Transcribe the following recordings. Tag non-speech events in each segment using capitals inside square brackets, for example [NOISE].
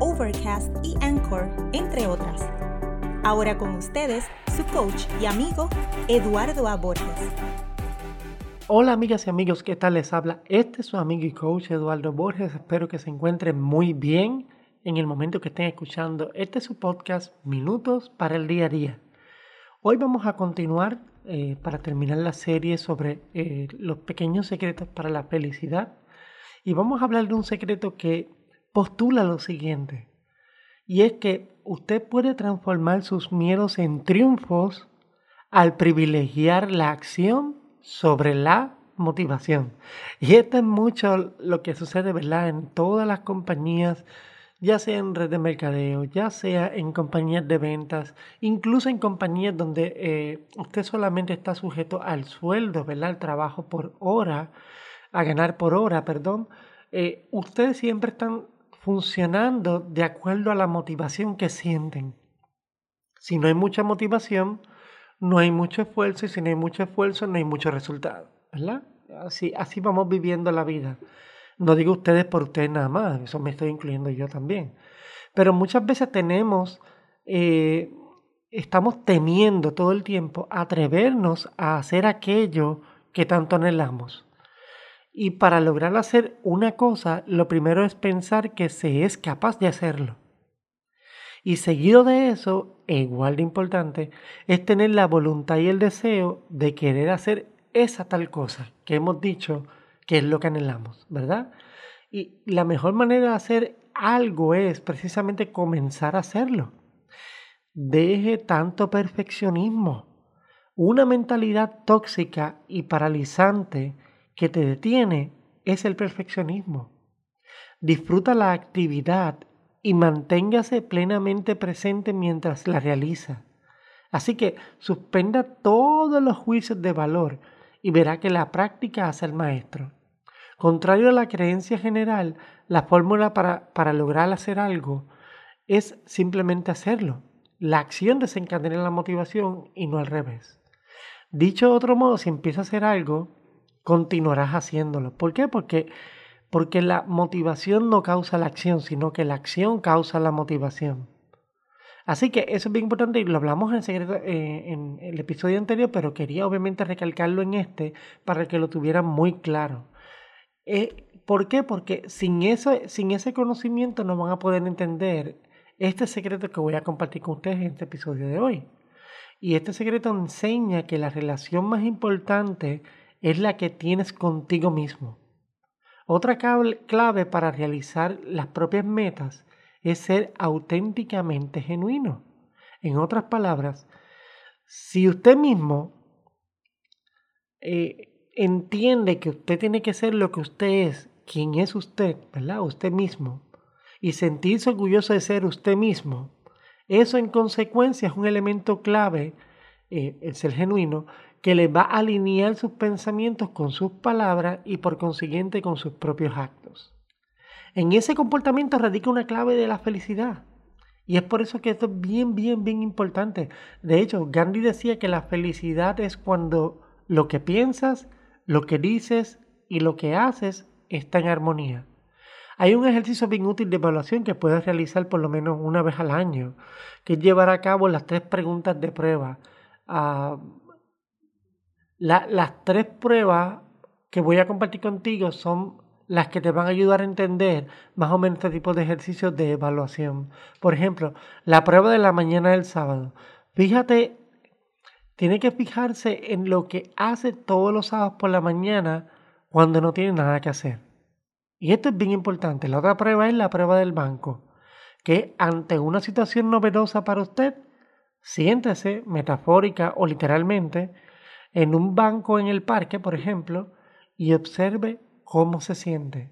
Overcast y Anchor, entre otras. Ahora con ustedes, su coach y amigo, Eduardo A. Borges. Hola amigas y amigos, ¿qué tal les habla? Este es su amigo y coach Eduardo Borges. Espero que se encuentren muy bien en el momento que estén escuchando este es su podcast Minutos para el Día a Día. Hoy vamos a continuar eh, para terminar la serie sobre eh, los pequeños secretos para la felicidad y vamos a hablar de un secreto que postula lo siguiente y es que usted puede transformar sus miedos en triunfos al privilegiar la acción sobre la motivación. Y esto es mucho lo que sucede, ¿verdad? En todas las compañías, ya sea en red de mercadeo, ya sea en compañías de ventas, incluso en compañías donde eh, usted solamente está sujeto al sueldo, ¿verdad? Al trabajo por hora, a ganar por hora, perdón. Eh, ustedes siempre están funcionando de acuerdo a la motivación que sienten. Si no hay mucha motivación, no hay mucho esfuerzo y si no hay mucho esfuerzo, no hay mucho resultado, ¿verdad? Así, así vamos viviendo la vida. No digo ustedes por ustedes nada más, eso me estoy incluyendo yo también. Pero muchas veces tenemos, eh, estamos temiendo todo el tiempo atrevernos a hacer aquello que tanto anhelamos. Y para lograr hacer una cosa, lo primero es pensar que se es capaz de hacerlo. Y seguido de eso, e igual de importante, es tener la voluntad y el deseo de querer hacer esa tal cosa que hemos dicho que es lo que anhelamos, ¿verdad? Y la mejor manera de hacer algo es precisamente comenzar a hacerlo. Deje tanto perfeccionismo. Una mentalidad tóxica y paralizante que te detiene es el perfeccionismo. Disfruta la actividad y manténgase plenamente presente mientras la realiza. Así que suspenda todos los juicios de valor y verá que la práctica hace el maestro. Contrario a la creencia general, la fórmula para, para lograr hacer algo es simplemente hacerlo. La acción desencadena la motivación y no al revés. Dicho de otro modo, si empieza a hacer algo, continuarás haciéndolo. ¿Por qué? Porque, porque la motivación no causa la acción, sino que la acción causa la motivación. Así que eso es bien importante y lo hablamos en, secreto, eh, en el episodio anterior, pero quería obviamente recalcarlo en este para que lo tuvieran muy claro. Eh, ¿Por qué? Porque sin, eso, sin ese conocimiento no van a poder entender este secreto que voy a compartir con ustedes en este episodio de hoy. Y este secreto enseña que la relación más importante es la que tienes contigo mismo. Otra clave para realizar las propias metas es ser auténticamente genuino. En otras palabras, si usted mismo eh, entiende que usted tiene que ser lo que usted es, quien es usted, ¿verdad? Usted mismo, y sentirse orgulloso de ser usted mismo, eso en consecuencia es un elemento clave, eh, el ser genuino, que le va a alinear sus pensamientos con sus palabras y por consiguiente con sus propios actos. En ese comportamiento radica una clave de la felicidad. Y es por eso que esto es bien, bien, bien importante. De hecho, Gandhi decía que la felicidad es cuando lo que piensas, lo que dices y lo que haces está en armonía. Hay un ejercicio bien útil de evaluación que puedes realizar por lo menos una vez al año, que es llevar a cabo las tres preguntas de prueba. Ah, las tres pruebas que voy a compartir contigo son las que te van a ayudar a entender más o menos este tipo de ejercicios de evaluación. Por ejemplo, la prueba de la mañana del sábado. Fíjate, tiene que fijarse en lo que hace todos los sábados por la mañana cuando no tiene nada que hacer. Y esto es bien importante. La otra prueba es la prueba del banco, que ante una situación novedosa para usted, siéntese metafórica o literalmente en un banco en el parque, por ejemplo, y observe cómo se siente.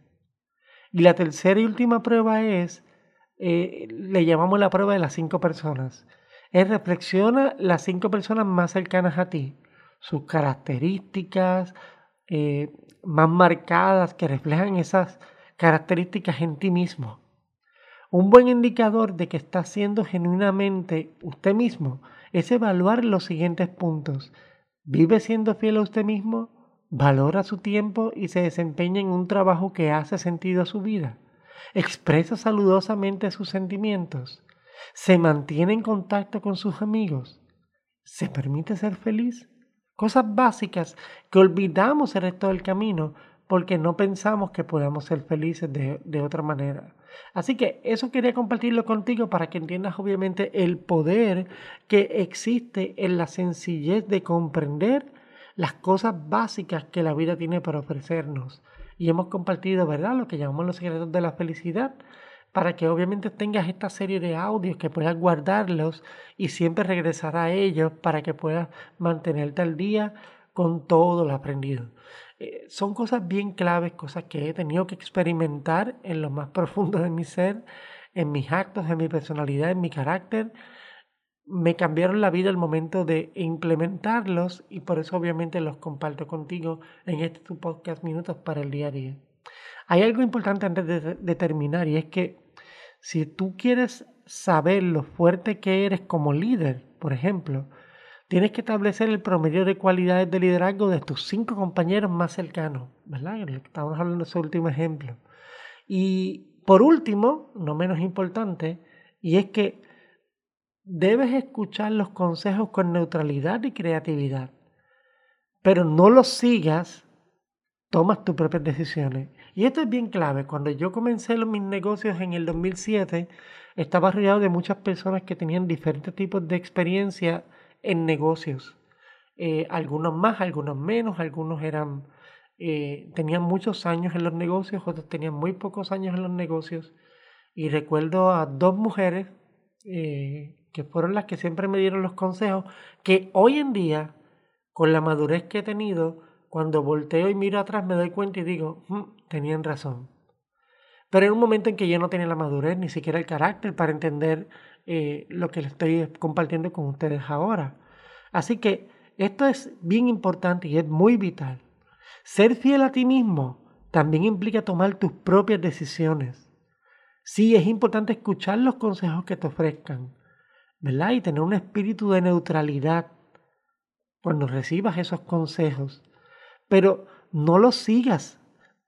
Y la tercera y última prueba es, eh, le llamamos la prueba de las cinco personas, es reflexiona las cinco personas más cercanas a ti, sus características eh, más marcadas que reflejan esas características en ti mismo. Un buen indicador de que está siendo genuinamente usted mismo es evaluar los siguientes puntos. ¿Vive siendo fiel a usted mismo? ¿Valora su tiempo y se desempeña en un trabajo que hace sentido a su vida? ¿Expresa saludosamente sus sentimientos? ¿Se mantiene en contacto con sus amigos? ¿Se permite ser feliz? Cosas básicas que olvidamos el resto del camino porque no pensamos que podamos ser felices de, de, otra manera. Así que eso quería compartirlo contigo para que entiendas obviamente el poder que existe en la sencillez de comprender las cosas básicas que la vida tiene para ofrecernos. Y hemos compartido, ¿verdad?, lo que llamamos los secretos de la felicidad, para que obviamente tengas esta serie de audios que puedas guardarlos y siempre regresar a ellos para que puedas mantenerte al día con todo lo aprendido. Eh, son cosas bien claves, cosas que he tenido que experimentar en lo más [LAUGHS] profundo de mi ser, en mis actos, en mi personalidad, en mi carácter. Me cambiaron la vida al momento de implementarlos y por eso obviamente los comparto contigo en este tu podcast Minutos para el Día a Día. Hay algo importante antes de terminar y es que si tú quieres saber lo fuerte que eres como líder, por ejemplo, tienes que establecer el promedio de cualidades de liderazgo de tus cinco compañeros más cercanos, ¿verdad? Estamos hablando de ese último ejemplo. Y por último, no menos importante, y es que debes escuchar los consejos con neutralidad y creatividad, pero no los sigas, tomas tus propias decisiones. Y esto es bien clave. Cuando yo comencé mis negocios en el 2007, estaba rodeado de muchas personas que tenían diferentes tipos de experiencia en negocios. Eh, algunos más, algunos menos, algunos eran eh, tenían muchos años en los negocios, otros tenían muy pocos años en los negocios. Y recuerdo a dos mujeres eh, que fueron las que siempre me dieron los consejos, que hoy en día, con la madurez que he tenido, cuando volteo y miro atrás me doy cuenta y digo, mm, tenían razón. Pero en un momento en que yo no tenía la madurez, ni siquiera el carácter para entender eh, lo que les estoy compartiendo con ustedes ahora. Así que esto es bien importante y es muy vital. Ser fiel a ti mismo también implica tomar tus propias decisiones. Sí, es importante escuchar los consejos que te ofrezcan, ¿verdad? Y tener un espíritu de neutralidad cuando recibas esos consejos pero no lo sigas.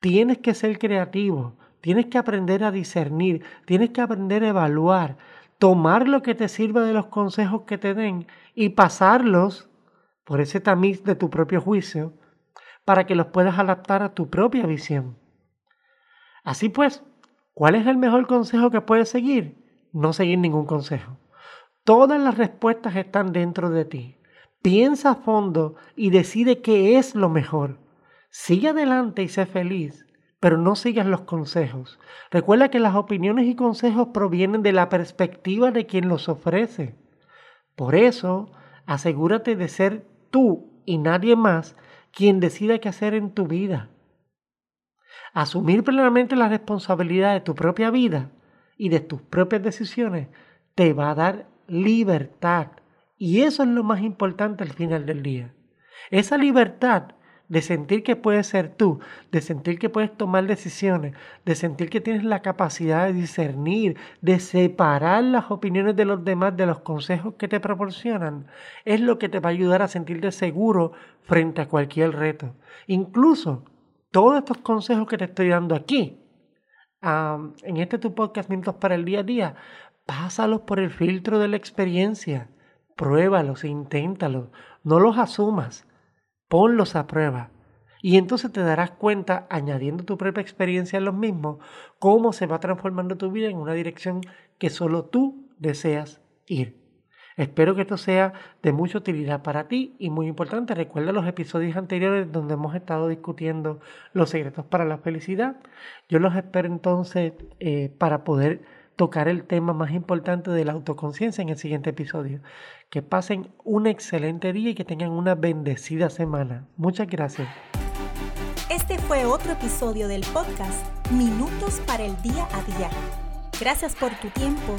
Tienes que ser creativo, tienes que aprender a discernir, tienes que aprender a evaluar, tomar lo que te sirva de los consejos que te den y pasarlos por ese tamiz de tu propio juicio para que los puedas adaptar a tu propia visión. Así pues, ¿cuál es el mejor consejo que puedes seguir? No seguir ningún consejo. Todas las respuestas están dentro de ti. Piensa a fondo y decide qué es lo mejor. Sigue adelante y sé feliz, pero no sigas los consejos. Recuerda que las opiniones y consejos provienen de la perspectiva de quien los ofrece. Por eso, asegúrate de ser tú y nadie más quien decida qué hacer en tu vida. Asumir plenamente la responsabilidad de tu propia vida y de tus propias decisiones te va a dar libertad y eso es lo más importante al final del día. Esa libertad de sentir que puedes ser tú, de sentir que puedes tomar decisiones, de sentir que tienes la capacidad de discernir, de separar las opiniones de los demás de los consejos que te proporcionan, es lo que te va a ayudar a sentirte seguro frente a cualquier reto. Incluso todos estos consejos que te estoy dando aquí, en este tu podcast Minutos para el Día a Día, pásalos por el filtro de la experiencia pruébalos, inténtalos, no los asumas, ponlos a prueba. Y entonces te darás cuenta, añadiendo tu propia experiencia en los mismos, cómo se va transformando tu vida en una dirección que solo tú deseas ir. Espero que esto sea de mucha utilidad para ti y muy importante, recuerda los episodios anteriores donde hemos estado discutiendo los secretos para la felicidad. Yo los espero entonces eh, para poder tocar el tema más importante de la autoconciencia en el siguiente episodio. Que pasen un excelente día y que tengan una bendecida semana. Muchas gracias. Este fue otro episodio del podcast Minutos para el Día a Día Gracias por tu tiempo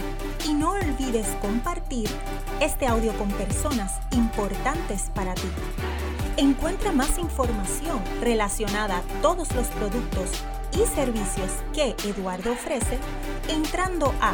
y no olvides compartir este audio con personas importantes para ti. Encuentra más información relacionada a todos los productos y servicios que Eduardo ofrece entrando a